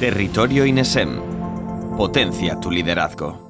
Territorio INESEM. Potencia tu liderazgo.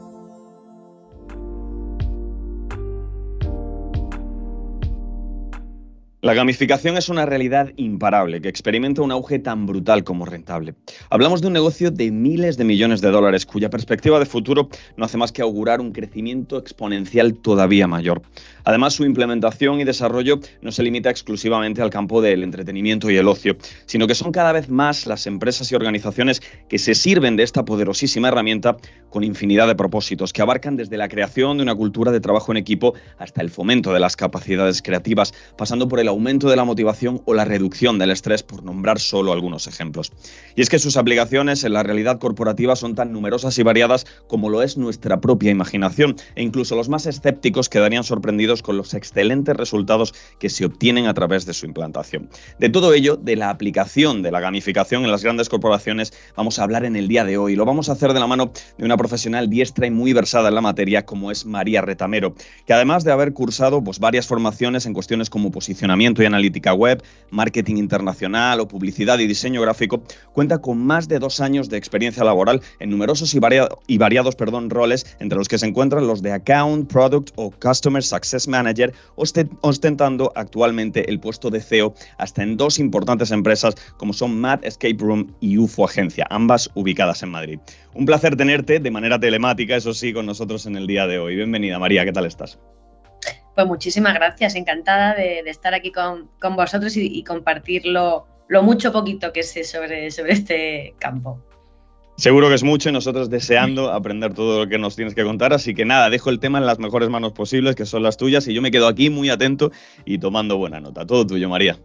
La gamificación es una realidad imparable que experimenta un auge tan brutal como rentable. Hablamos de un negocio de miles de millones de dólares cuya perspectiva de futuro no hace más que augurar un crecimiento exponencial todavía mayor. Además, su implementación y desarrollo no se limita exclusivamente al campo del entretenimiento y el ocio, sino que son cada vez más las empresas y organizaciones que se sirven de esta poderosísima herramienta con infinidad de propósitos que abarcan desde la creación de una cultura de trabajo en equipo hasta el fomento de las capacidades creativas, pasando por el aumento de la motivación o la reducción del estrés, por nombrar solo algunos ejemplos. Y es que sus aplicaciones en la realidad corporativa son tan numerosas y variadas como lo es nuestra propia imaginación, e incluso los más escépticos quedarían sorprendidos con los excelentes resultados que se obtienen a través de su implantación. De todo ello, de la aplicación de la gamificación en las grandes corporaciones, vamos a hablar en el día de hoy. Lo vamos a hacer de la mano de una profesional diestra y muy versada en la materia como es María Retamero, que además de haber cursado pues, varias formaciones en cuestiones como posicionamiento, y analítica web, marketing internacional o publicidad y diseño gráfico, cuenta con más de dos años de experiencia laboral en numerosos y, variados roles, entre los que se encuentran los de Account, Product o Customer Success Manager, ostentando actualmente el puesto de CEO hasta en dos importantes empresas como son Mad Escape Room y UFO Agencia, ambas ubicadas en Madrid. Un placer tenerte de manera telemática, eso sí, con nosotros en el día de hoy. Bienvenida, María, ¿qué tal estás? Pues muchísimas gracias, encantada de, estar aquí con, vosotros y, compartir lo, mucho poquito que sé sobre, sobre este campo. Seguro que es mucho y nosotros deseando aprender todo lo que nos tienes que contar. Así que nada, dejo el tema en las mejores manos posibles, que son las tuyas, y yo me quedo aquí muy atento y tomando buena nota. Todo tuyo, María.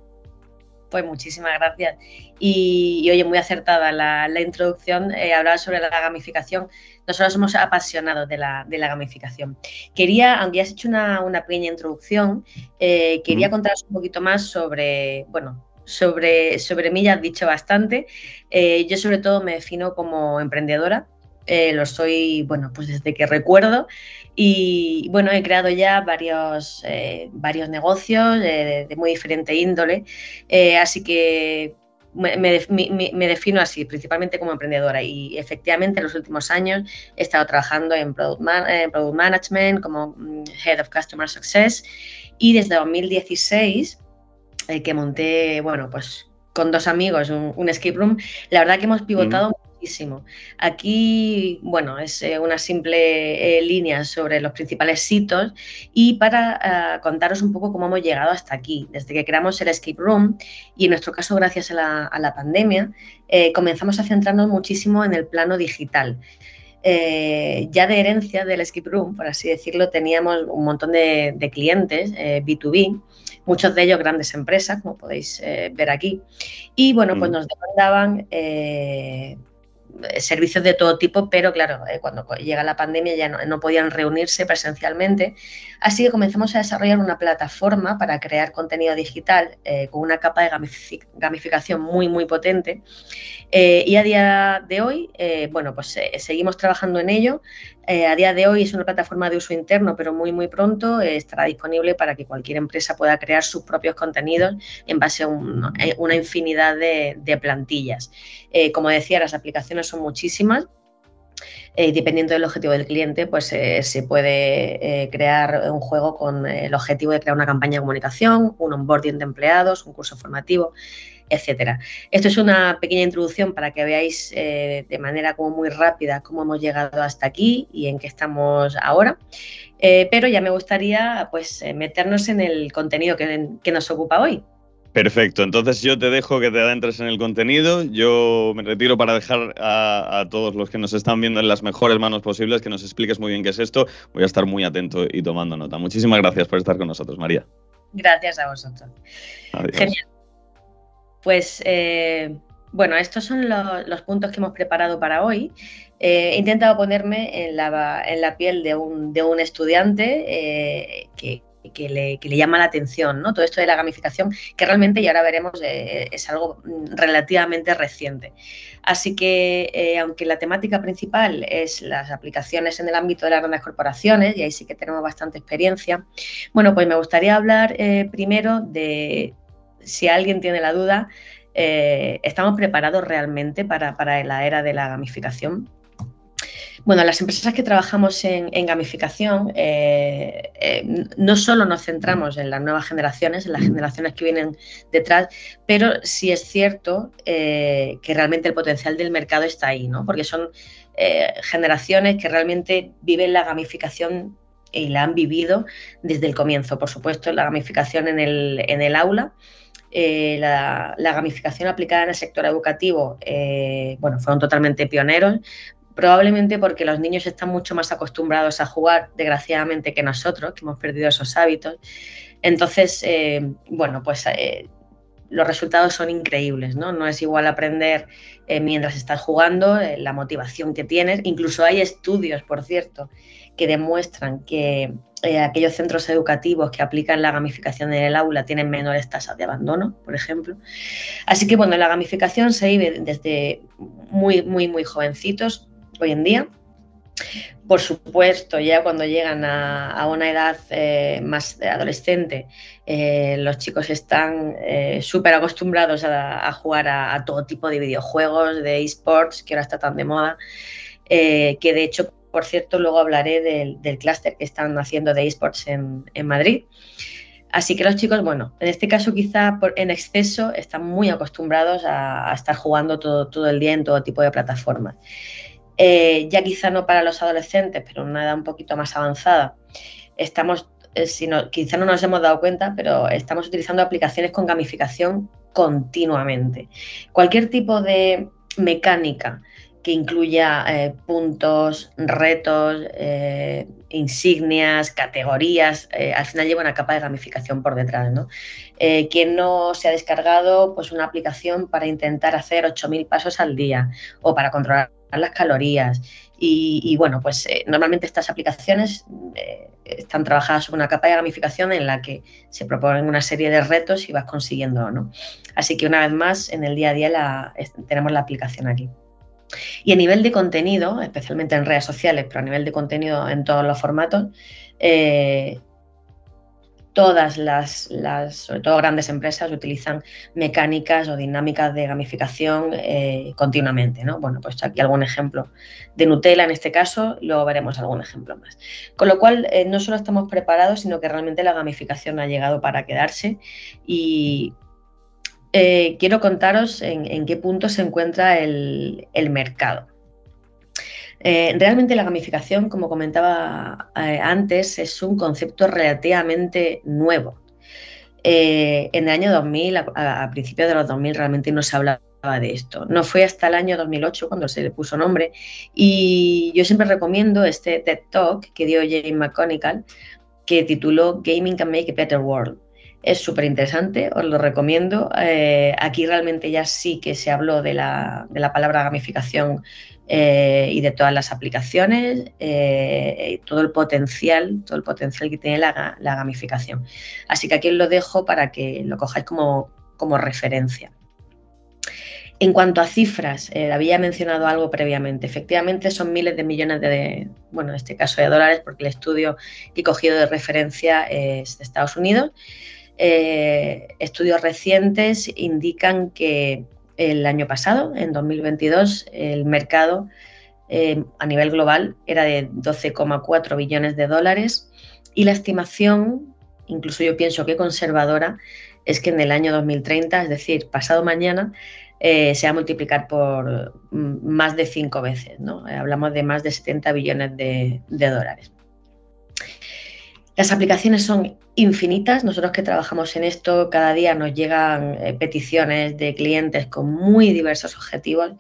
Pues muchísimas gracias. Y, oye, muy acertada la, introducción, eh, hablar sobre la gamificación. Nosotros somos apasionados de la, gamificación. Quería, aunque ya has hecho una, pequeña introducción, eh, quería contaros un poquito más sobre, bueno, sobre, sobre mí ya has dicho bastante. Eh, yo sobre todo me defino como emprendedora. Eh, lo soy, bueno, pues desde que recuerdo. Y bueno, he creado ya varios, eh, varios negocios de, muy diferente índole. Así que me, defino así, principalmente como emprendedora. Y efectivamente, en los últimos años he estado trabajando en Product, Management, como mm, Head of Customer Success. Y desde 2016, que monté, bueno, pues con dos amigos un, escape room, la verdad que hemos pivotado Aquí, bueno, es eh, una simple eh, línea sobre los principales hitos y para eh, contaros un poco cómo hemos llegado hasta aquí. Desde que creamos el Escape Room y en nuestro caso gracias a la, pandemia, comenzamos a centrarnos muchísimo en el plano digital. ya de herencia del Escape Room, por así decirlo, teníamos un montón de, clientes B2B, muchos de ellos grandes empresas, como podéis ver aquí. Y bueno, pues mm. nos demandaban servicios de todo tipo, pero claro, eh, cuando llega la pandemia ya no, podían reunirse presencialmente. Así que comenzamos a desarrollar una plataforma para crear contenido digital eh, con una capa de gamificación muy, muy potente. y a día de hoy, bueno, pues seguimos trabajando en ello. a día de hoy es una plataforma de uso interno, pero muy, muy pronto estará disponible para que cualquier empresa pueda crear sus propios contenidos en base a una infinidad de plantillas. Como decía, las aplicaciones son muchísimas. Eh, dependiendo del objetivo del cliente, pues eh, se puede eh, crear un juego con el objetivo de crear una campaña de comunicación, un onboarding de empleados, un curso formativo, etcétera. Esto es una pequeña introducción para que veáis de manera como muy rápida cómo hemos llegado hasta aquí y en qué estamos ahora. pero ya me gustaría pues meternos en el contenido que nos ocupa hoy. Perfecto, entonces yo te dejo que te adentres en el contenido, yo me retiro para dejar a, todos los que nos están viendo en las mejores manos posibles, que nos expliques muy bien qué es esto, voy a estar muy atento y tomando nota. Muchísimas gracias por estar con nosotros, María. Gracias a vosotros. Genial. Pues eh, bueno, estos son los, puntos que hemos preparado para hoy. Eh, he intentado ponerme en la, piel de un, estudiante eh, que que le, llama la atención, ¿no? Todo esto de la gamificación, que realmente, y ahora veremos, eh, es algo mm, relativamente reciente. Así que, eh, aunque la temática principal es las aplicaciones en el ámbito de las grandes corporaciones, y ahí sí que tenemos bastante experiencia, bueno, pues me gustaría hablar eh, primero de, si alguien tiene la duda, ¿estamos preparados realmente para, para la era de la gamificación? Bueno, las empresas que trabajamos en, gamificación eh, eh, no solo nos centramos en las nuevas generaciones, en las generaciones que vienen detrás, pero sí es cierto eh, que realmente el potencial del mercado está ahí, ¿no? Porque son generaciones que realmente viven la gamificación y la han vivido desde el comienzo. Por supuesto, la gamificación en el, aula. la, gamificación aplicada en el sector educativo, bueno, fueron totalmente pioneros probablemente porque los niños están mucho más acostumbrados a jugar, desgraciadamente, que nosotros, que hemos perdido esos hábitos. Entonces, eh, bueno, pues eh, los resultados son increíbles, ¿no? No es igual aprender eh, mientras estás jugando, la motivación que tienes. Incluso hay estudios, por cierto, que demuestran que aquellos centros educativos que aplican la gamificación en el aula tienen menores tasas de abandono, por ejemplo. Así que, bueno, la gamificación se vive desde muy, muy, muy jovencitos hoy en día. Por supuesto, ya cuando llegan a, una edad eh, más adolescente, eh, los chicos están eh, súper acostumbrados a, jugar a, todo tipo de videojuegos, de esports, que ahora está tan de moda, que de hecho, por cierto, luego hablaré del, clúster que están haciendo de esports en, Madrid. Así que los chicos, bueno, en este caso quizá en exceso están muy acostumbrados a, estar jugando todo el día en todo tipo de plataformas. Eh, ya quizá no para los adolescentes, pero en una edad un poquito más avanzada, estamos, eh, quizá no nos hemos dado cuenta, pero estamos utilizando aplicaciones con gamificación continuamente. Cualquier tipo de mecánica que incluya eh, puntos, retos, insignias, categorías, al final lleva una capa de gamificación por detrás. ¿no? quien no se ha descargado pues, una aplicación para intentar hacer 8.000 pasos al día o para controlar las calorías. Y, bueno, pues eh, normalmente estas aplicaciones eh, están trabajadas sobre una capa de gamificación en la que se proponen una serie de retos y vas consiguiendo no. Así que una vez más, en el día a día tenemos la aplicación aquí. Y a nivel de contenido, especialmente en redes sociales, pero a nivel de contenido en todos los formatos, eh, todas las, sobre todo grandes empresas, utilizan mecánicas o dinámicas de gamificación eh, continuamente. ¿no? Bueno, pues aquí algún ejemplo de Nutella en este caso, luego veremos algún ejemplo más. Con lo cual, eh, no solo estamos preparados, sino que realmente la gamificación ha llegado para quedarse y eh, quiero contaros en, qué punto se encuentra el mercado. Eh, realmente la gamificación, como comentaba eh, antes, es un concepto relativamente nuevo. Eh, en el año 2000, a, principios de los 2000, realmente no se hablaba de esto. No fue hasta el año 2008 cuando se le puso nombre y yo siempre recomiendo este TED Talk que dio Jane McConical que tituló Gaming Can Make a Better World. Es súper interesante, os lo recomiendo. aquí realmente ya sí que se habló de la palabra gamificación eh, y de todas las aplicaciones, eh, todo el potencial, todo el potencial que tiene la, gamificación. Así que aquí os lo dejo para que lo cojáis como, referencia. En cuanto a cifras, eh, había mencionado algo previamente. Efectivamente, son miles de millones de, bueno, en este caso de dólares, porque el estudio que he cogido de referencia es de Estados Unidos. estudios recientes indican que el año pasado, en 2022, el mercado eh, a nivel global era de 12,4 billones de dólares y la estimación, incluso yo pienso que conservadora, es que en el año 2030, es decir, pasado mañana, eh, se va a multiplicar por mm, más de cinco veces. ¿no? Hablamos de más de 70 billones de dólares. Las aplicaciones son infinitas. Nosotros que trabajamos en esto, cada día nos llegan eh, peticiones de clientes con muy diversos objetivos.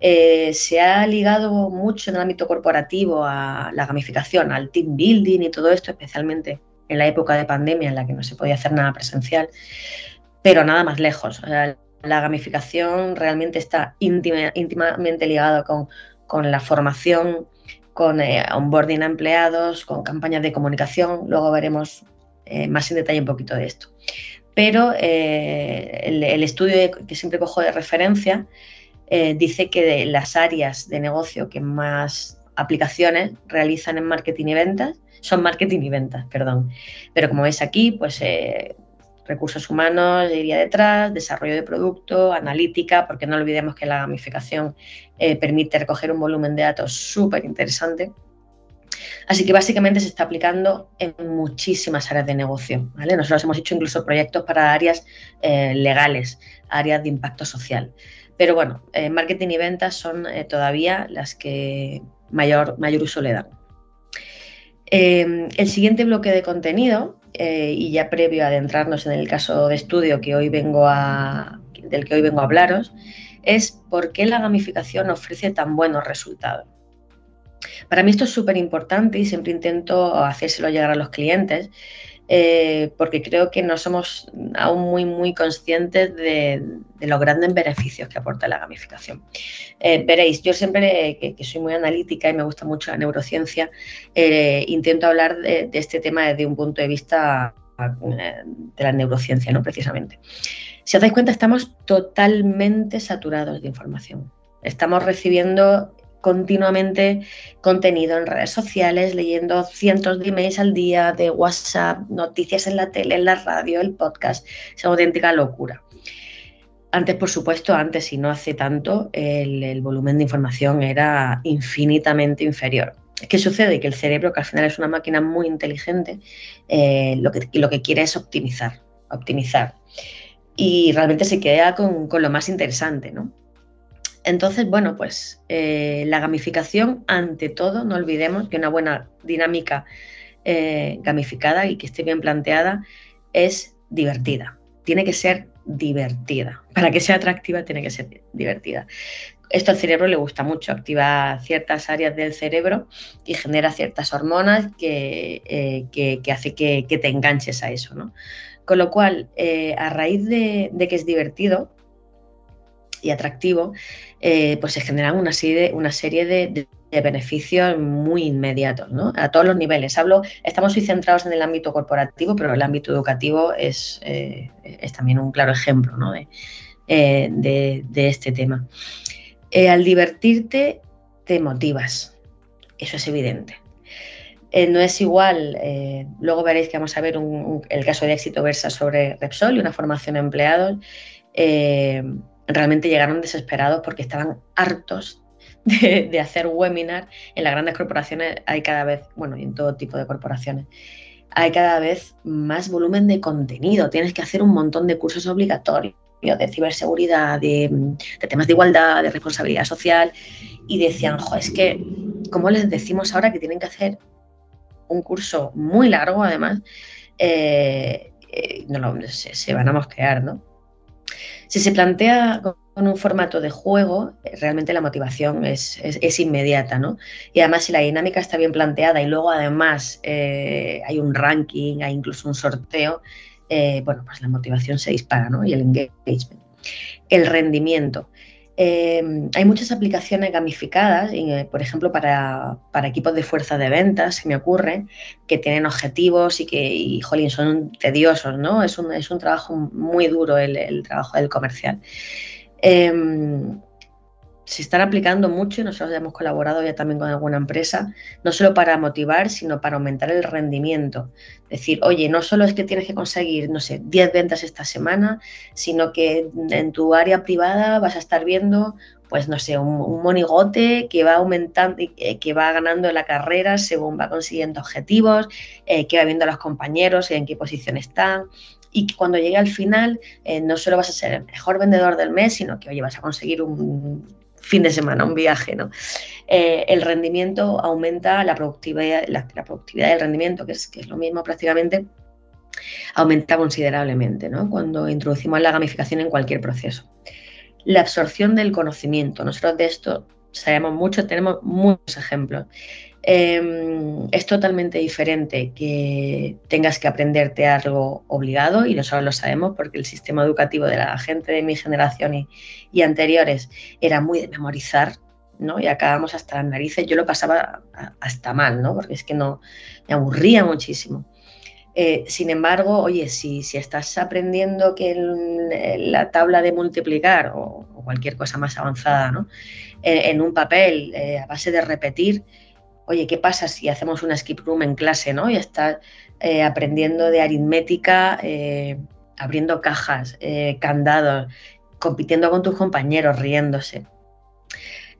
Eh, se ha ligado mucho en el ámbito corporativo a la gamificación, al team building y todo esto, especialmente en la época de pandemia en la que no se podía hacer nada presencial, pero nada más lejos. la gamificación realmente está íntimamente ligada con, con la formación con eh, onboarding a empleados, con campañas de comunicación. Luego veremos eh, más en detalle un poquito de esto. Pero eh, el, estudio que siempre cojo de referencia dice que las áreas de negocio que más aplicaciones realizan en marketing y ventas son marketing y ventas, perdón. Pero como veis aquí, pues recursos humanos iría detrás, desarrollo de producto, analítica, porque no olvidemos que la gamificación eh, permite recoger un volumen de datos súper interesante. Así que básicamente se está aplicando en muchísimas áreas de negocio. Nosotros hemos hecho incluso proyectos para áreas eh, legales, áreas de impacto social. Pero bueno, eh, marketing y ventas son todavía las que mayor, mayor uso le dan. el siguiente bloque de contenido eh, y ya previo a adentrarnos en el caso de estudio que hoy vengo del que hoy vengo a hablaros, es por qué la gamificación ofrece tan buenos resultados. Para mí esto es súper importante y siempre intento hacérselo llegar a los clientes eh, porque creo que no somos aún muy, muy conscientes de, los grandes beneficios que aporta la gamificación. Eh, veréis, yo siempre, que, soy muy analítica y me gusta mucho la neurociencia, eh, intento hablar de, este tema desde un punto de vista de la neurociencia, ¿no? Precisamente. Si os dais cuenta, estamos totalmente saturados de información. Estamos recibiendo continuamente contenido en redes sociales, leyendo cientos de emails al día, de WhatsApp, noticias en la tele, en la radio, el podcast. Es una auténtica locura. Antes, por supuesto, antes y no hace tanto, el, volumen de información era infinitamente inferior. ¿Qué sucede? Que el cerebro, que al final es una máquina muy inteligente, eh, lo, que, lo que quiere es optimizar, optimizar. Y realmente se queda con, con lo más interesante, ¿no? Entonces, bueno, pues eh, la gamificación, ante todo, no olvidemos que una buena dinámica eh, gamificada y que esté bien planteada es divertida. Tiene que ser divertida. Para que sea atractiva, tiene que ser divertida. Esto al cerebro le gusta mucho, activa ciertas áreas del cerebro y genera ciertas hormonas que, eh, hace que, te enganches a eso. ¿no? Con lo cual, a raíz de que es divertido, y atractivo, eh, pues se generan una serie, una serie de, beneficios muy inmediatos, ¿no? A todos los niveles. Hablo, estamos hoy centrados en el ámbito corporativo, pero el ámbito educativo es, eh, es también un claro ejemplo ¿no? de, eh, de, este tema. al divertirte, te motivas. Eso es evidente. no es igual, luego veréis que vamos a ver el caso de éxito versa sobre Repsol y una formación de empleados realmente llegaron desesperados porque estaban hartos de, hacer webinar. En las grandes corporaciones hay cada vez, bueno, y en todo tipo de corporaciones, hay cada vez más volumen de contenido. Tienes que hacer un montón de cursos obligatorios de ciberseguridad, de, temas de igualdad, de responsabilidad social. Y decían, jo, es que, ¿cómo les decimos ahora que tienen que hacer un curso muy largo, además? Eh, eh, no, se, se, van a mosquear, ¿no? Si se plantea con un formato de juego, realmente la motivación es, inmediata, ¿no? Y además si la dinámica está bien planteada y luego además eh, hay un ranking, hay incluso un sorteo, eh, bueno, pues la motivación se dispara, ¿no? Y el engagement. El rendimiento. Em, hay muchas aplicaciones gamificadas, eh, por ejemplo, para, equipos de fuerza de ventas, se me ocurre, que tienen objetivos y que, y, jolín, son tediosos, ¿no? Es un, es un trabajo muy duro el, trabajo del comercial. Em, se están aplicando mucho y nosotros hemos colaborado ya también con alguna empresa, no solo para motivar, sino para aumentar el rendimiento. Decir, oye, no solo es que tienes que conseguir, no sé, 10 ventas esta semana, sino que en tu área privada vas a estar viendo, pues no sé, un, monigote que va aumentando, eh, que va ganando la carrera según va consiguiendo objetivos, eh, que va viendo a los compañeros, en qué posición están, y cuando llegue al final eh, no solo vas a ser el mejor vendedor del mes, sino que oye, vas a conseguir un fin de semana, un viaje, ¿no? Eh, el rendimiento aumenta, la productividad, la, productividad del rendimiento, que es, que es lo mismo prácticamente, aumenta considerablemente ¿no? cuando introducimos la gamificación en cualquier proceso. La absorción del conocimiento. Nosotros de esto sabemos mucho, tenemos muchos ejemplos. Em, es totalmente diferente que tengas que aprenderte algo obligado, y nosotros lo sabemos porque el sistema educativo de la gente de mi generación y, anteriores era muy de memorizar, ¿no? Y acabamos hasta las narices. Yo lo pasaba hasta mal, ¿no? Porque es que no, me aburría muchísimo. Eh, sin embargo, oye, si, si, estás aprendiendo que la tabla de multiplicar o, cualquier cosa más avanzada, ¿no? en, un papel, eh, a base de repetir, oye, ¿qué pasa si hacemos una skip room en clase, ¿no? Y estás eh, aprendiendo de aritmética, eh, abriendo cajas, eh, candados, compitiendo con tus compañeros, riéndose.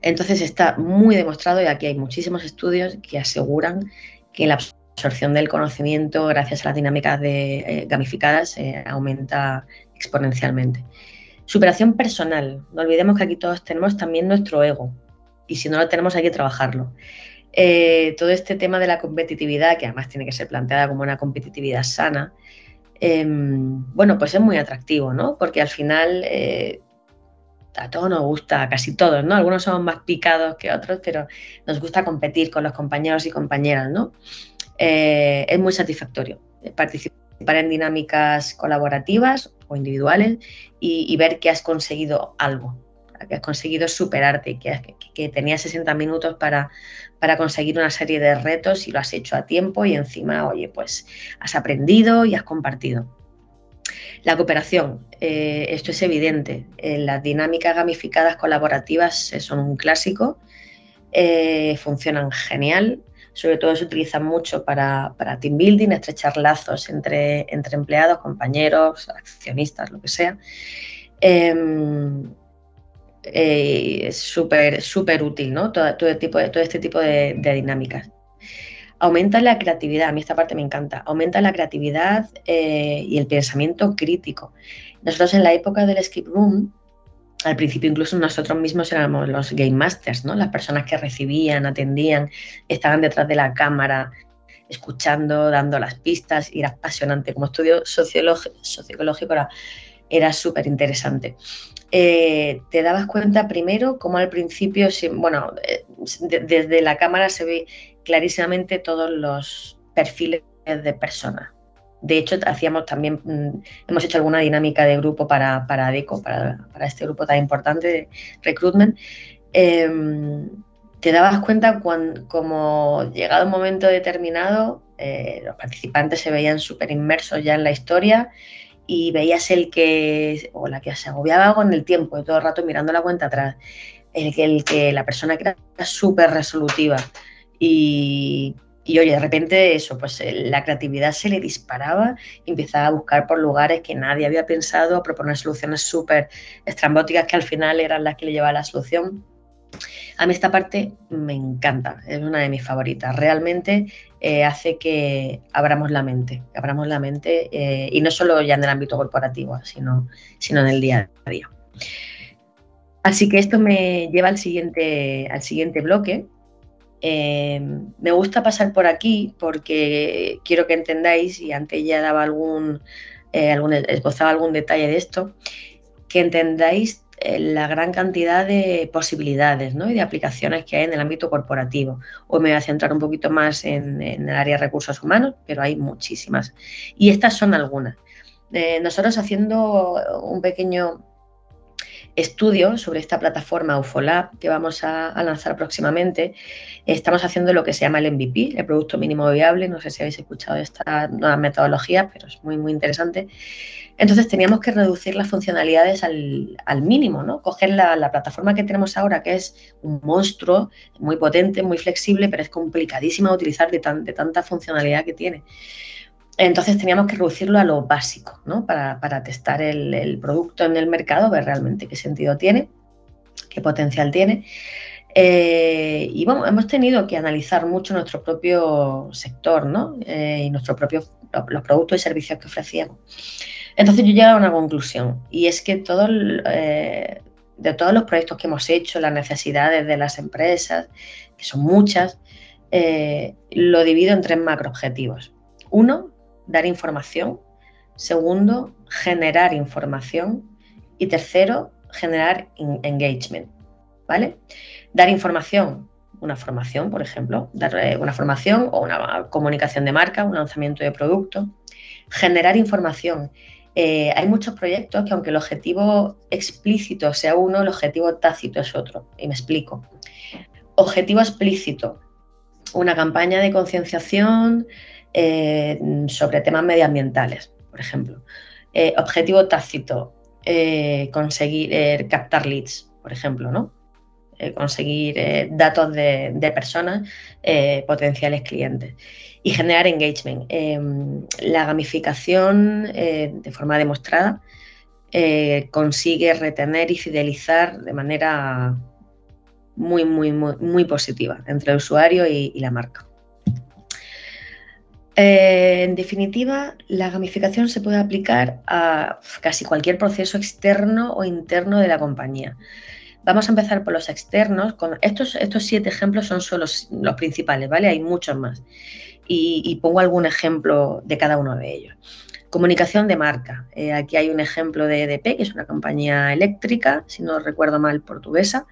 Entonces está muy demostrado, y aquí hay muchísimos estudios que aseguran que la absorción del conocimiento gracias a las dinámicas gamificadas aumenta exponencialmente. Superación personal. No olvidemos que aquí todos tenemos también nuestro ego y si no lo tenemos hay que trabajarlo. Eh, todo este tema de la competitividad, que además tiene que ser planteada como una competitividad sana, em, bueno, pues es muy atractivo, ¿no? Porque al final a todos nos gusta, casi todos, ¿no? Algunos somos más picados que otros, pero nos gusta competir con los compañeros y compañeras, ¿no? Eh, es muy satisfactorio participar en dinámicas colaborativas o individuales y, ver que has conseguido algo, que has conseguido superarte, que, que, tenías 60 minutos para, para conseguir una serie de retos y lo has hecho a tiempo y encima, oye, pues has aprendido y has compartido. La cooperación, eh, esto es evidente. Eh, las dinámicas gamificadas colaborativas eh, son un clásico, funcionan genial, sobre todo se utilizan mucho para, team building, estrechar lazos entre, entre empleados, compañeros, accionistas, lo que sea. Em, es súper súper útil, ¿no? Todo, este tipo de dinámicas aumenta la creatividad, a mí esta parte me encanta, aumenta la creatividad eh, y el pensamiento crítico. Nosotros en la época del escape room, al principio incluso nosotros mismos éramos los game masters, ¿no? las personas que recibían, atendían, estaban detrás de la cámara, escuchando, dando las pistas, y era apasionante. Como estudio sociológico era, era súper interesante. Eh, te dabas cuenta primero como al principio, bueno, eh, desde la cámara se ve clarísimamente todos los perfiles de personas. De hecho, hacíamos también, mm, hemos hecho alguna dinámica de grupo para, para DECO, para, este grupo tan importante de recruitment. Em, te dabas cuenta cuando, como llegado un momento determinado, eh, los participantes se veían súper inmersos ya en la historia y veías el que, o la que se agobiaba con el tiempo, y todo el rato mirando la cuenta atrás, el que, el que la persona que era súper resolutiva, y, oye, de repente eso, pues eh, la creatividad se le disparaba y empezaba a buscar por lugares que nadie había pensado, a proponer soluciones súper estrambóticas que al final eran las que le llevaban la solución. A mí esta parte me encanta, es una de mis favoritas. Realmente eh, hace que abramos la mente, abramos la mente eh, y no solo ya en el ámbito corporativo, sino, sino en el día a día. Así que esto me lleva al siguiente, al siguiente bloque, eh, me gusta pasar por aquí porque quiero que entendáis, y antes ya daba algún, algún esbozaba algún detalle de esto, que entendáis la gran cantidad de posibilidades ¿no? y de aplicaciones que hay en el ámbito corporativo. Hoy me voy a centrar un poquito más en, el área de recursos humanos, pero hay muchísimas. Y estas son algunas. nosotros haciendo un pequeño estudio sobre esta plataforma UFOLAB que vamos a, lanzar próximamente. Estamos haciendo lo que se llama el MVP, el Producto Mínimo Viable. No sé si habéis escuchado esta nueva metodología, pero es muy, muy interesante. Entonces teníamos que reducir las funcionalidades al, mínimo, ¿no? Coger la, plataforma que tenemos ahora, que es un monstruo, muy potente, muy flexible, pero es complicadísima de utilizar de, tanta funcionalidad que tiene. Entonces teníamos que reducirlo a lo básico, ¿no? Para, testar el, producto en el mercado, ver realmente qué sentido tiene, qué potencial tiene. Eh, y bueno, hemos tenido que analizar mucho nuestro propio sector, ¿no? Eh, y nuestros propios los productos y servicios que ofrecíamos. Entonces yo llegué a una conclusión y es que eh, de todos los proyectos que hemos hecho, las necesidades de las empresas, que son muchas, lo divido en tres macroobjetivos. Uno, dar información. Segundo, generar información. Y tercero, generar engagement. ¿Vale? Dar información, una formación, por ejemplo, dar eh, una formación o una comunicación de marca, un lanzamiento de producto. Generar información. Eh, hay muchos proyectos que aunque el objetivo explícito sea uno, el objetivo tácito es otro. Y me explico. Objetivo explícito, una campaña de concienciación eh, sobre temas medioambientales, por ejemplo. Eh, objetivo tácito, conseguir captar leads, por ejemplo, ¿no? conseguir datos de, personas, potenciales clientes y generar engagement. Em, la gamificación, de forma demostrada, consigue retener y fidelizar de manera muy, muy, muy, positiva entre el usuario y la marca. Eh, en definitiva, la gamificación se puede aplicar a casi cualquier proceso externo o interno de la compañía. Vamos a empezar por los externos. Con estos, estos siete ejemplos son solo los, principales, ¿vale? Hay muchos más. Y, pongo algún ejemplo de cada uno de ellos. Comunicación de marca. Eh, aquí hay un ejemplo de EDP, que es una compañía eléctrica, si no recuerdo mal, portuguesa.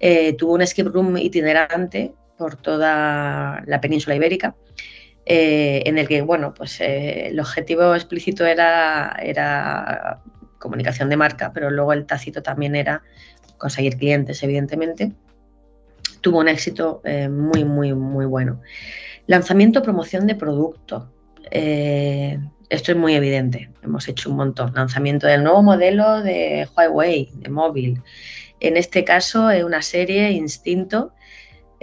Eh, tuvo un escape room itinerante por toda la península ibérica eh, en el que, bueno, pues el objetivo explícito era, era comunicación de marca, pero luego el tácito también era conseguir clientes, evidentemente. Tuvo un éxito muy, muy, muy bueno. Lanzamiento, promoción de producto. esto es muy evidente, hemos hecho un montón. Lanzamiento del nuevo modelo de Huawei, de móvil. En este caso, es una serie Instinto,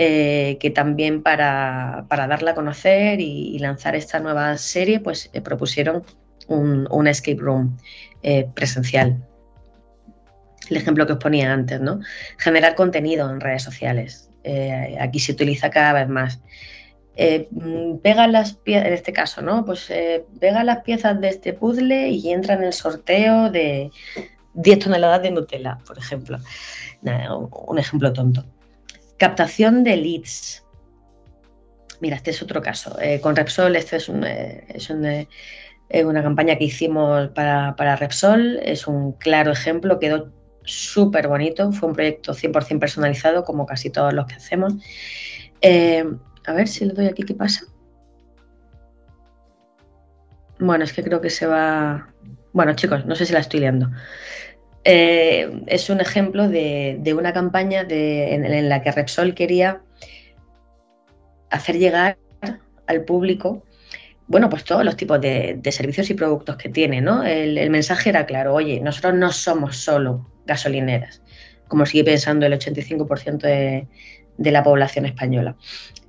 eh, que también para, darla a conocer y, lanzar esta nueva serie, pues eh, propusieron un, escape room eh, presencial. El ejemplo que os ponía antes, ¿no? Generar contenido en redes sociales. aquí se utiliza cada vez más. Pega las piezas, en este caso, ¿no? Pues pega las piezas de este puzzle y entra en el sorteo de 10 toneladas de Nutella, por ejemplo. un ejemplo tonto. Captación de leads. Mira, este es otro caso. Eh, con Repsol, este es, eh, eh, una campaña que hicimos para, Repsol. Es un claro ejemplo. Quedó súper bonito. Fue un proyecto 100% personalizado, como casi todos los que hacemos. A ver si le doy aquí qué pasa. Bueno, es que creo que se va. Bueno, chicos, no sé si la estoy liando. Eh, es un ejemplo de, una campaña en, la que Repsol quería hacer llegar al público, bueno, pues todos los tipos de, servicios y productos que tiene, ¿no? El, mensaje era claro, oye, nosotros no somos solo gasolineras, como sigue pensando el 85% de, la población española.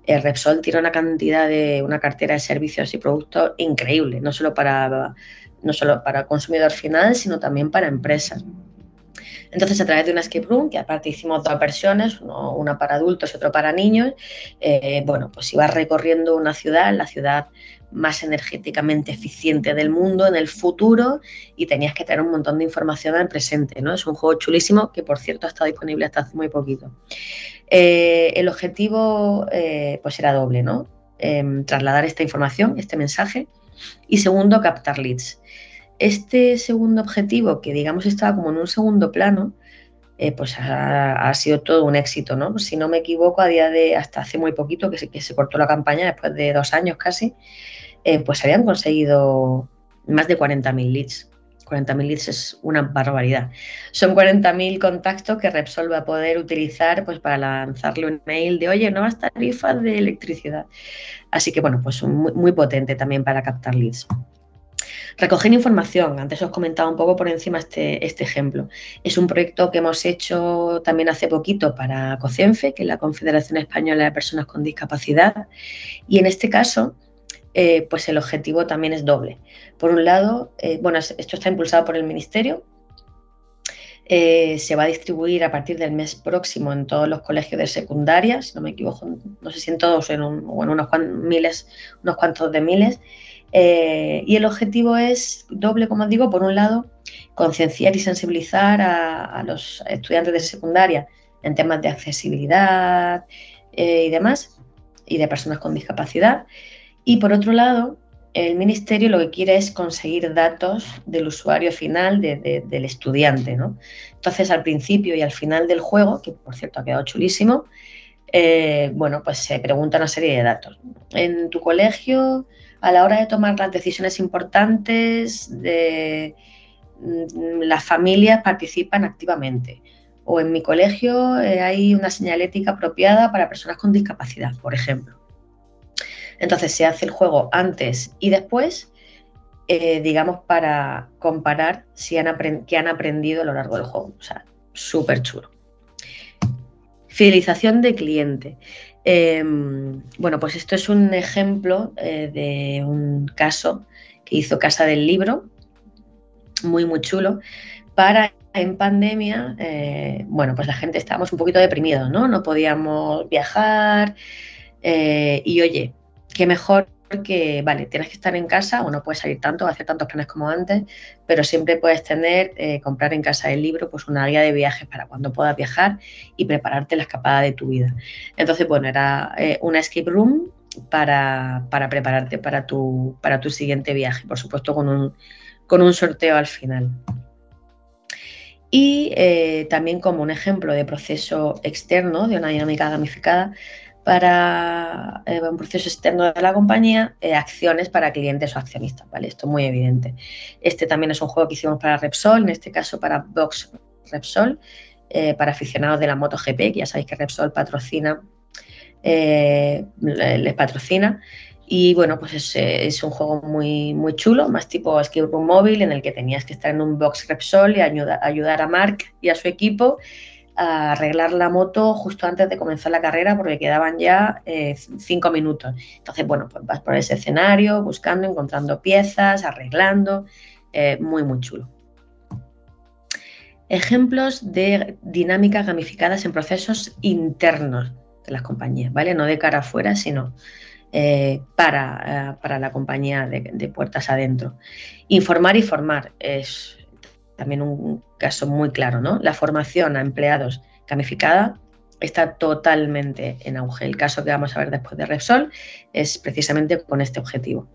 Repsol tiene una cantidad de, una cartera de servicios y productos increíble, no solo para no solo para consumidor final, sino también para empresas. Entonces, a través de una escape room, que aparte hicimos dos versiones, una para adultos y otra para niños, eh, bueno, pues iba recorriendo una ciudad, la ciudad más energéticamente eficiente del mundo en el futuro y tenías que tener un montón de información al presente, ¿no? Es un juego chulísimo que, por cierto, ha estado disponible hasta hace muy poquito. Eh, el objetivo, eh, pues era doble, ¿no? Em, trasladar esta información, este mensaje, y segundo, captar leads. Este segundo objetivo, que digamos estaba como en un segundo plano, eh, pues ha, sido todo un éxito, ¿no? Si no me equivoco, a día de hasta hace muy poquito que se, que se cortó la campaña, después de dos años casi, eh, pues habían conseguido más de 40.000 leads. 40.000 leads es una barbaridad. Son 40.000 contactos que Repsol va a poder utilizar pues, para lanzarle un mail de, oye, nuevas tarifas de electricidad. Así que, bueno, pues muy, muy potente también para captar leads. Recoger información, antes os comentaba un poco por encima este, este ejemplo. Es un proyecto que hemos hecho también hace poquito para COCENFE, que es la Confederación Española de Personas con Discapacidad, y en este caso, eh, pues el objetivo también es doble. Por un lado, eh, bueno, esto está impulsado por el Ministerio, eh, se va a distribuir a partir del mes próximo en todos los colegios de secundaria, si no me equivoco, no sé si en todos en o en unos miles, unos cuantos de miles, y el objetivo es doble, como digo, por un lado, concienciar y sensibilizar a, los estudiantes de secundaria en temas de accesibilidad y demás, y de personas con discapacidad. Y por otro lado, el Ministerio lo que quiere es conseguir datos del usuario final, del estudiante. Entonces, al principio y al final del juego, que por cierto ha quedado chulísimo, eh, bueno, pues se pregunta una serie de datos. En tu colegio a la hora de tomar las decisiones importantes, mm, las familias participan activamente. O en mi colegio eh, hay una señalética apropiada para personas con discapacidad, por ejemplo. Entonces se hace el juego antes y después, eh, digamos, para comparar si han qué han aprendido a lo largo del juego. O sea, súper chulo. Fidelización de cliente. Em, bueno, pues esto es un ejemplo eh, de un caso que hizo Casa del Libro, muy, muy chulo, para en pandemia, eh, bueno, pues la gente estábamos un poquito deprimidos, ¿no? No podíamos viajar y oye, qué mejor que, vale, tienes que estar en casa o no puedes salir tanto, hacer tantos planes como antes, pero siempre puedes tener, eh, comprar en casa el libro, pues una guía de viajes para cuando puedas viajar y prepararte la escapada de tu vida. Entonces, bueno, era una escape room para, para, prepararte para tu, para tu siguiente viaje, por supuesto con un, con un sorteo al final. Y eh, también como un ejemplo de proceso externo, de una dinámica gamificada, para eh, un proceso externo de la compañía, eh, acciones para clientes o accionistas, ¿vale? Esto es muy evidente. Este también es un juego que hicimos para Repsol, en este caso para Box Repsol, para aficionados de la MotoGP, que ya sabéis que Repsol patrocina, les patrocina. Y bueno, pues es, un juego muy, muy chulo, más tipo escape room móvil, en el que tenías que estar en un box Repsol y ayuda, ayudar a Mark y a su equipo arreglar la moto justo antes de comenzar la carrera porque quedaban ya eh, cinco minutos. Entonces, bueno, pues vas por ese escenario buscando, encontrando piezas, arreglando, eh, muy, muy chulo. Ejemplos de dinámicas gamificadas en procesos internos de las compañías, ¿vale? No de cara afuera, sino eh, para, para, la compañía de, puertas adentro. Informar y formar es también un caso muy claro, ¿no? La formación a empleados gamificada está totalmente en auge. El caso que vamos a ver después de Repsol es precisamente con este objetivo.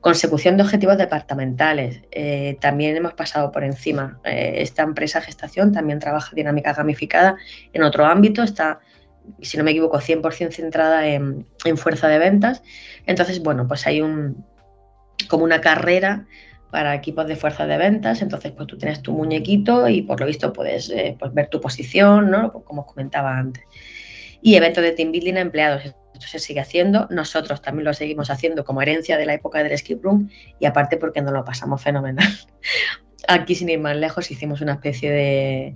Consecución de objetivos departamentales. Eh, también hemos pasado por encima. esta empresa gestación también trabaja dinámica gamificada en otro ámbito, está si no me equivoco, 100% centrada en, fuerza de ventas. Entonces, bueno, pues hay un, como una carrera para equipos de fuerza de ventas. Entonces, pues tú tienes tu muñequito y por lo visto puedes eh, pues ver tu posición, ¿no? Como os comentaba antes. Y eventos de team building a empleados. Esto se sigue haciendo. Nosotros también lo seguimos haciendo como herencia de la época del skip room y aparte porque nos lo pasamos fenomenal. Aquí, sin ir más lejos, hicimos una especie de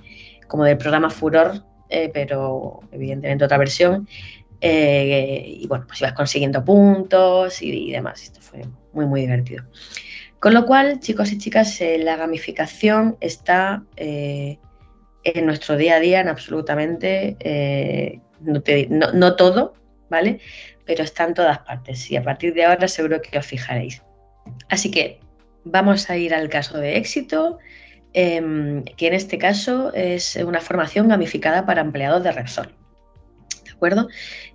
como de programa Furor eh, pero evidentemente otra versión. Eh, y bueno, pues ibas consiguiendo puntos y, demás. Esto fue muy, muy divertido. Con lo cual, chicos y chicas, eh, la gamificación está en nuestro día a día en absolutamente, no, no, todo, ¿vale? Pero está en todas partes y a partir de ahora seguro que os fijaréis. Así que vamos a ir al caso de éxito Em, que en este caso es una formación gamificada para empleados de Repsol.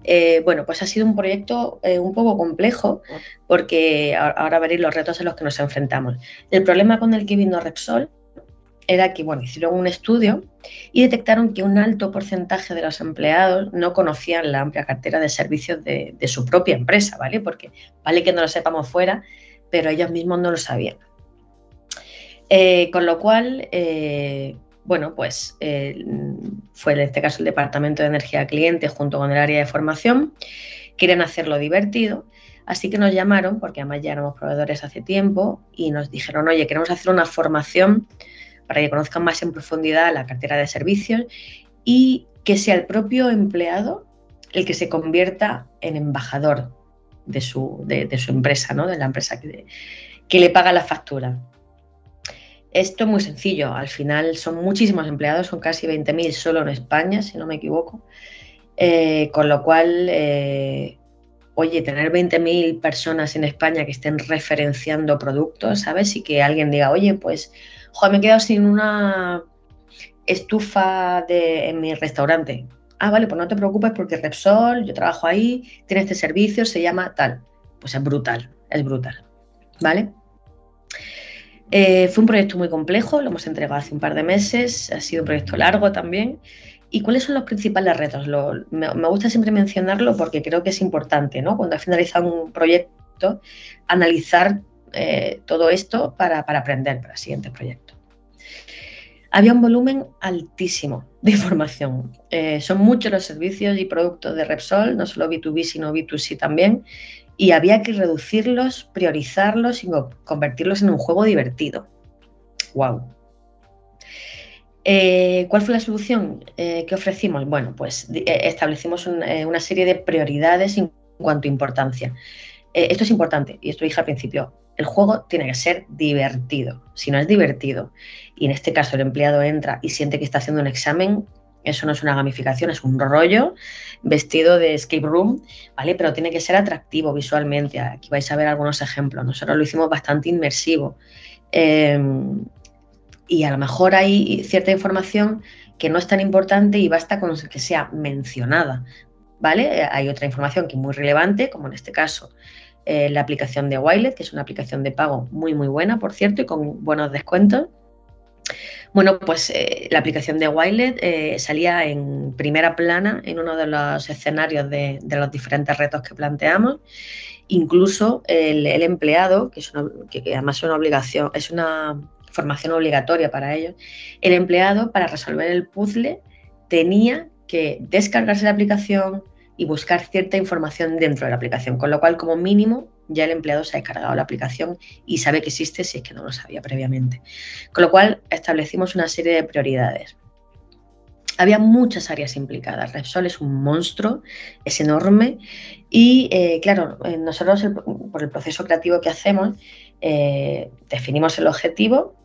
Eh, bueno, pues ha sido un proyecto eh, un poco complejo porque ahora veréis los retos a los que nos enfrentamos. El problema con el que vino Repsol era que, bueno, hicieron un estudio y detectaron que un alto porcentaje de los empleados no conocían la amplia cartera de servicios de, su propia empresa, ¿vale? Porque vale que no lo sepamos fuera, pero ellos mismos no lo sabían. Eh, con lo cual, bueno, pues eh, fue en este caso el Departamento de Energía Cliente junto con el área de formación, quieren hacerlo divertido, así que nos llamaron, porque además ya éramos proveedores hace tiempo, y nos dijeron, oye, queremos hacer una formación para que conozcan más en profundidad la cartera de servicios y que sea el propio empleado el que se convierta en embajador de su, empresa, ¿no? de la empresa que, que le paga la factura. Esto es muy sencillo, al final son muchísimos empleados, son casi 20.000 solo en España, si no me equivoco, eh, con lo cual, eh, oye, tener 20.000 personas en España que estén referenciando productos, ¿sabes? Y que alguien diga, oye, pues, joder, me he quedado sin una estufa de, en mi restaurante. Ah, vale, pues no te preocupes porque Repsol, yo trabajo ahí, tiene este servicio, se llama tal. Pues es brutal, es brutal, ¿vale? Eh, fue un proyecto muy complejo, lo hemos entregado hace un par de meses, ha sido un proyecto largo también. ¿Y cuáles son los principales retos? me, gusta siempre mencionarlo porque creo que es importante, ¿no? Cuando ha finalizado un proyecto, analizar eh, todo esto para, aprender para el siguiente proyecto. Había un volumen altísimo de información. Eh, son muchos los servicios y productos de Repsol, no solo B2B, sino B2C también, y había que reducirlos, priorizarlos y convertirlos en un juego divertido. ¡Wow! Eh, ¿Cuál fue la solución que ofrecimos? Bueno, pues establecimos una serie de prioridades en cuanto a importancia. esto es importante, y esto dije al principio, el juego tiene que ser divertido. Si no es divertido, y en este caso el empleado entra y siente que está haciendo un examen, eso no es una gamificación, es un rollo vestido de escape room, ¿vale? Pero tiene que ser atractivo visualmente. Aquí vais a ver algunos ejemplos. Nosotros lo hicimos bastante inmersivo. Em, y a lo mejor hay cierta información que no es tan importante y basta con que sea mencionada, ¿vale? Hay otra información que es muy relevante, como en este caso eh, la aplicación de Wilet, que es una aplicación de pago muy, muy buena, por cierto, y con buenos descuentos. Bueno, pues eh, la aplicación de Wilet eh, salía en primera plana en uno de los escenarios de, los diferentes retos que planteamos. Incluso el, empleado, que, es que, además es una obligación, es una formación obligatoria para ellos, el empleado para resolver el puzzle tenía que descargarse la aplicación, y buscar cierta información dentro de la aplicación, con lo cual como mínimo ya el empleado se ha descargado la aplicación y sabe que existe si es que no lo sabía previamente. Con lo cual establecimos una serie de prioridades. Había muchas áreas implicadas. Repsol es un monstruo, es enorme y eh, claro, eh, nosotros por el proceso creativo que hacemos eh, definimos el objetivo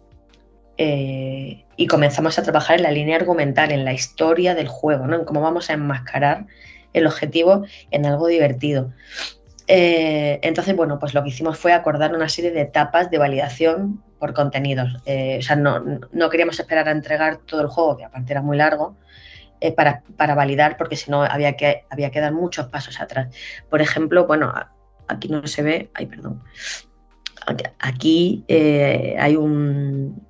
y comenzamos a trabajar en la línea argumental, en la historia del juego, ¿no? en cómo vamos a enmascarar el objetivo en algo divertido. Eh, entonces, bueno, pues lo que hicimos fue acordar una serie de etapas de validación por contenidos. Eh, o sea, no, queríamos esperar a entregar todo el juego, que aparte era muy largo, eh, para, validar, porque si no había que, había que dar muchos pasos atrás. Por ejemplo, bueno, aquí no se ve, ay, perdón. Aquí hay un,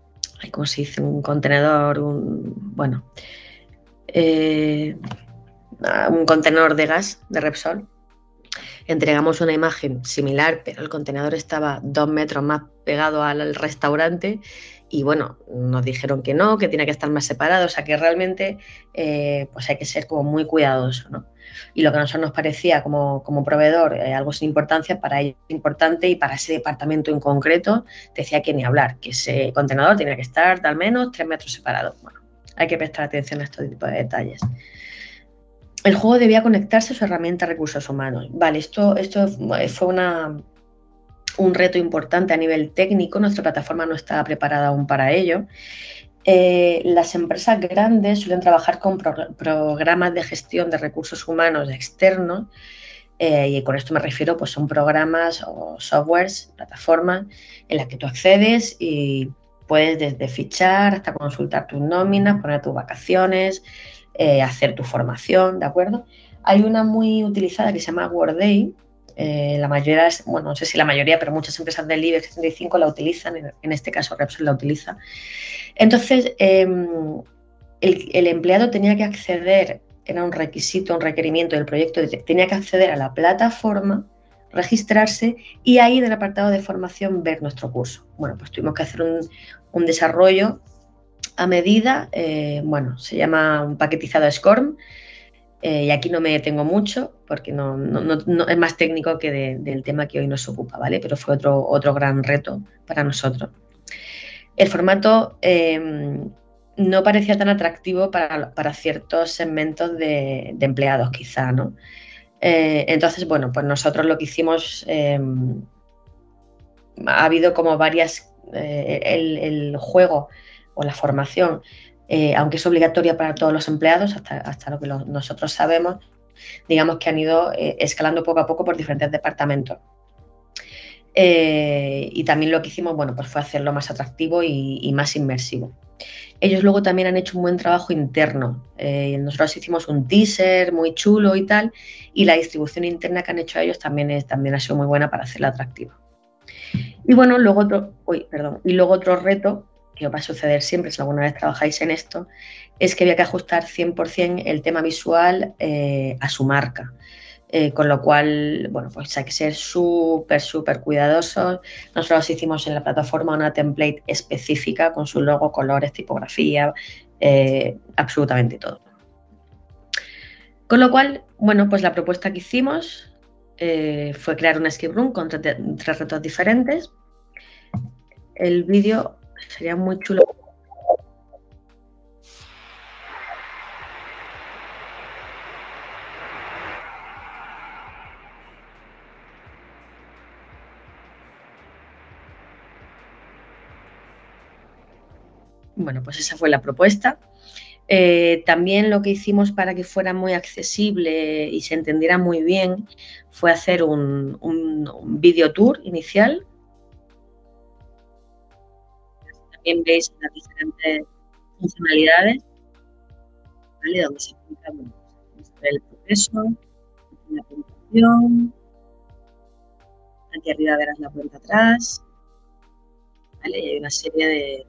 ¿cómo se dice? Un contenedor, un, bueno, un contenedor de gas de Repsol. Entregamos una imagen similar, pero el contenedor estaba dos metros más pegado al restaurante y bueno, nos dijeron que no, que tiene que estar más separado, o sea que realmente eh, pues hay que ser como muy cuidadoso, ¿no? Y lo que a nosotros nos parecía como, como proveedor eh, algo sin importancia, para ellos importante y para ese departamento en concreto decía que ni hablar, que ese contenedor tiene que estar al menos tres metros separado. Bueno, hay que prestar atención a este tipo de detalles el juego debía conectarse a su herramienta recursos humanos. Vale, esto, esto fue una, un reto importante a nivel técnico, nuestra plataforma no estaba preparada aún para ello. Eh, las empresas grandes suelen trabajar con programas de gestión de recursos humanos externos eh, y con esto me refiero, pues son programas o softwares, plataformas en las que tú accedes y puedes desde fichar hasta consultar tus nóminas, poner tus vacaciones, eh, hacer tu formación, ¿de acuerdo? Hay una muy utilizada que se llama Worday. Eh, la mayoría, bueno, no sé si la mayoría, pero muchas empresas del IBEX 35 la utilizan, en, este caso Repsol la utiliza. Entonces, em, el, empleado tenía que acceder, era un requisito, un requerimiento del proyecto, tenía que acceder a la plataforma, registrarse y ahí en el apartado de formación ver nuestro curso. Bueno, pues tuvimos que hacer un desarrollo a medida, eh, bueno, se llama un paquetizado SCORM, eh, y aquí no me detengo mucho porque no, es más técnico que del tema que hoy nos ocupa, ¿vale? Pero fue otro, otro gran reto para nosotros. El formato em, no parecía tan atractivo para, ciertos segmentos de, empleados, quizá, ¿no? Eh, entonces, bueno, pues nosotros lo que hicimos, em, ha habido como varias, el juego o la formación, eh, aunque es obligatoria para todos los empleados, hasta, lo que nosotros sabemos, digamos que han ido eh, escalando poco a poco por diferentes departamentos. Eh, y también lo que hicimos, bueno, pues fue hacerlo más atractivo y, más inmersivo. Ellos luego también han hecho un buen trabajo interno. nosotros hicimos un teaser muy chulo y tal, y la distribución interna que han hecho ellos también, es, también ha sido muy buena para hacerla atractiva. Y bueno, luego otro, perdón, y luego otro reto que os va a suceder siempre si alguna vez trabajáis en esto, es que había que ajustar 100% el tema visual eh, a su marca. Eh, con lo cual, bueno, pues hay que ser súper, súper cuidadosos. Nosotros hicimos en la plataforma una template específica con su logo, colores, tipografía, eh, absolutamente todo. Con lo cual, bueno, pues la propuesta que hicimos fue crear una escape room con tres retos diferentes. El vídeo Sería muy chulo. Bueno, pues esa fue la propuesta. Eh, también lo que hicimos para que fuera muy accesible y se entendiera muy bien fue hacer un, un video tour inicial También veis las diferentes funcionalidades, ¿vale? donde se explica el proceso, la presentación, aquí arriba verás la cuenta atrás, ¿vale? y hay una serie de...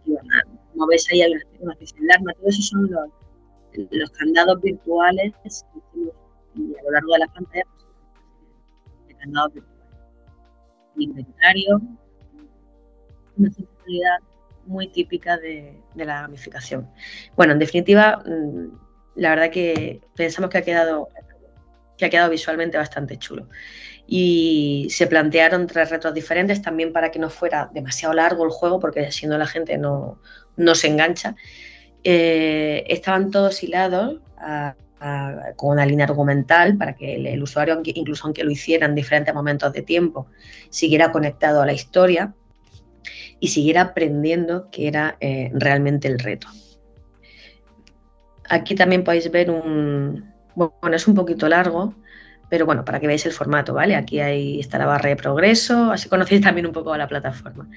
Aquí como ves ahí, hay una especie de alarma, todo eso son los, candados virtuales que hicimos a lo largo de la pantalla, pues, de candados virtuales. Inventario, una muy típica de, de, la gamificación. Bueno, en definitiva, mm, la verdad que pensamos que ha quedado, que ha quedado visualmente bastante chulo. Y se plantearon tres retos diferentes también para que no fuera demasiado largo el juego, porque siendo la gente no, no se engancha. Eh, estaban todos hilados con una línea argumental para que el, usuario, incluso aunque lo hiciera en diferentes momentos de tiempo, siguiera conectado a la historia y siguiera aprendiendo que era eh, realmente el reto. Aquí también podéis ver un, bueno, es un poquito largo, pero bueno, para que veáis el formato, ¿vale? Aquí está la barra de progreso, así conocéis también un poco a la plataforma.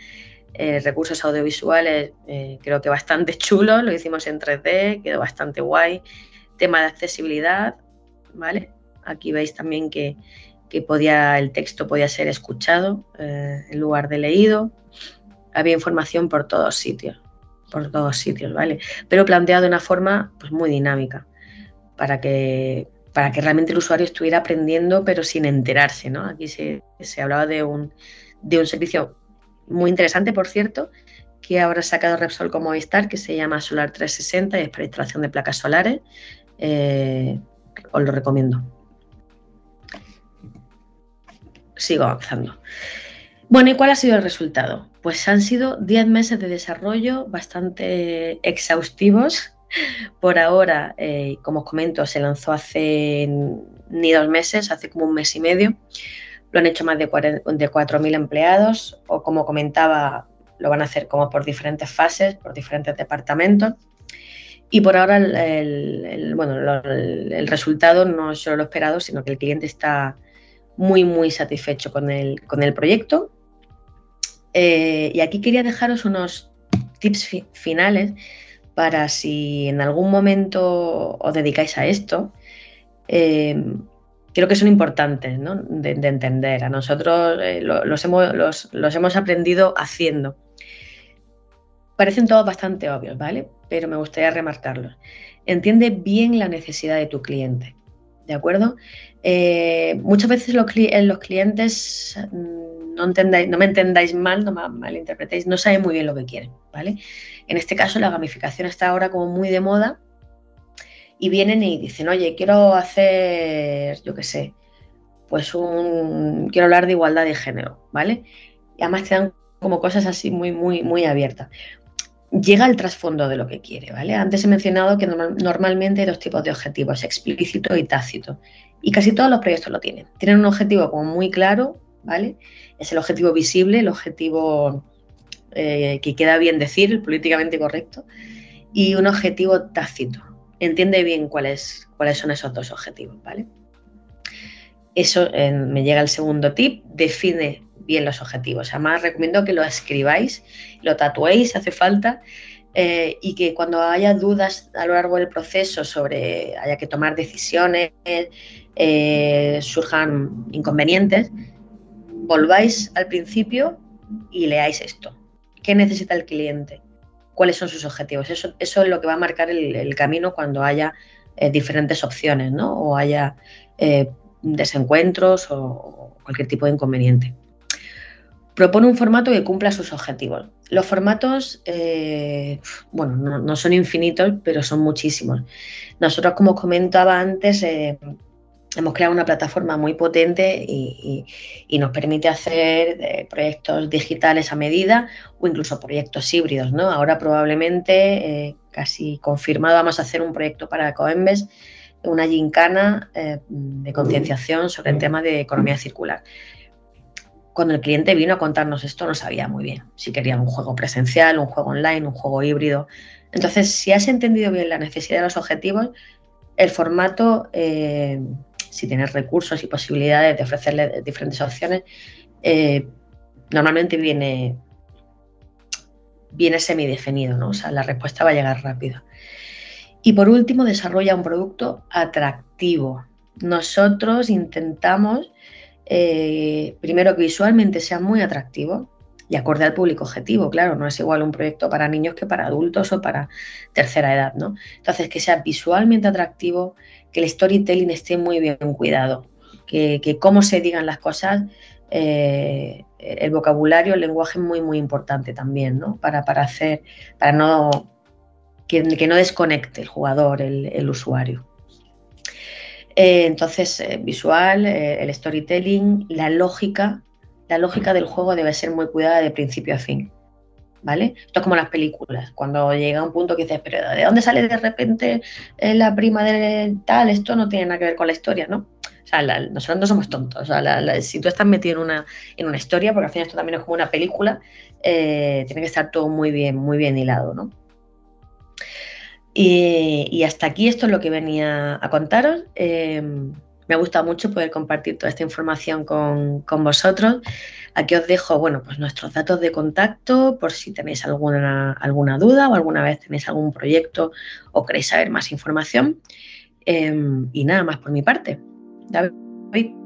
Eh, recursos audiovisuales, eh, creo que bastante chulo, lo hicimos en 3D, quedó bastante guay. Tema de accesibilidad, ¿vale? Aquí veis también que, podía, el texto podía ser escuchado en lugar de leído. Había información por todos sitios, por todos sitios, ¿vale? Pero planteado de una forma pues, muy dinámica, para que, para que realmente el usuario estuviera aprendiendo, pero sin enterarse, ¿no? Aquí se, hablaba de un, de un servicio muy interesante, por cierto, que ahora ha sacado Repsol como Movistar, que se llama Solar 360 y es para instalación de placas solares. Eh, os lo recomiendo. Sigo avanzando. Bueno, ¿y cuál ha sido el resultado? Pues han sido 10 meses de desarrollo bastante exhaustivos. Por ahora, eh, como os comento, se lanzó hace ni dos meses, hace como un mes y medio. Lo han hecho más de 4.000 empleados o como comentaba, lo van a hacer como por diferentes fases, por diferentes departamentos. Y por ahora el, bueno, el, resultado no es solo lo esperado, sino que el cliente está muy, muy satisfecho con el, con el proyecto. Eh, y aquí quería dejaros unos tips finales para si en algún momento os dedicáis a esto. Eh, creo que son importantes de, entender. A nosotros eh, los, hemos, aprendido haciendo. Parecen todos bastante obvios, ¿vale? Pero me gustaría remarcarlos. Entiende bien la necesidad de tu cliente, ¿de acuerdo? Muchas veces los, los clientes, mm, no, entendáis, no me entendáis mal, no me malinterpretéis, no saben muy bien lo que quieren, ¿vale? En este caso la gamificación está ahora como muy de moda y vienen y dicen, oye, quiero hacer, yo qué sé, pues un, quiero hablar de igualdad de género, ¿vale? Y además te dan como cosas así muy, muy, muy abiertas. Llega al trasfondo de lo que quiere, ¿vale? Antes he mencionado que normalmente hay dos tipos de objetivos, explícito y tácito. Y casi todos los proyectos lo tienen. Tienen un objetivo como muy claro, ¿vale? Es el objetivo visible, el objetivo eh, que queda bien decir, políticamente correcto, y un objetivo tácito, entiende bien cuáles, son esos dos objetivos, ¿vale? Eso me llega el segundo tip, define bien los objetivos. Además, recomiendo que lo escribáis, lo tatuéis hace falta eh, y que cuando haya dudas a lo largo del proceso sobre haya que tomar decisiones, eh, surjan inconvenientes, volváis al principio y leáis esto. ¿Qué necesita el cliente? cuáles son sus objetivos. Eso, es lo que va a marcar el, camino cuando haya eh, diferentes opciones, ¿no? O haya eh, desencuentros o, cualquier tipo de inconveniente. Propone un formato que cumpla sus objetivos. Los formatos, eh, bueno, no, son infinitos, pero son muchísimos. Nosotros, como comentaba antes, hemos creado una plataforma muy potente y, nos permite hacer eh, proyectos digitales a medida o incluso proyectos híbridos. ¿no? Ahora probablemente, eh, casi confirmado, vamos a hacer un proyecto para Coembes, una gincana eh, de concienciación sobre el tema de economía circular. cuando el cliente vino a contarnos esto no sabía muy bien si quería un juego presencial, un juego online, un juego híbrido. Entonces, si has entendido bien la necesidad de los objetivos, el formato, si tienes recursos y posibilidades de ofrecerle diferentes opciones, eh, normalmente viene, viene semidefinido, ¿no? O sea, la respuesta va a llegar rápido. Y por último, desarrolla un producto atractivo. Nosotros intentamos, eh, primero, que visualmente sea muy atractivo y acorde al público objetivo. Claro, no es igual un proyecto para niños que para adultos o para tercera edad, ¿no? Entonces, que sea visualmente atractivo, que el storytelling esté muy bien cuidado, que, que cómo se digan las cosas eh, el vocabulario, el lenguaje es muy, muy importante también, ¿no? Para, para hacer, para no que, no desconecte el jugador, el, usuario. Eh, entonces, eh, visual, el storytelling, la lógica, la lógica del juego debe ser muy cuidada de principio a fin. ¿Vale? Esto es como las películas, cuando llega un punto que dices, pero ¿de dónde sale de repente la prima de tal? Esto no tiene nada que ver con la historia, ¿no? sea, nosotros no somos tontos. O sea, si tú estás metido en una, en una historia, porque al final esto también es como una película, eh, tiene que estar todo muy bien, muy bien hilado, ¿no? Y, hasta aquí esto es lo que venía a contaros. Eh, me ha gustado mucho poder compartir toda esta información con, vosotros. Aquí os dejo, bueno, pues nuestros datos de contacto por si tenéis alguna, alguna duda o alguna vez tenéis algún proyecto o queréis saber más información. Eh, y nada más por mi parte. David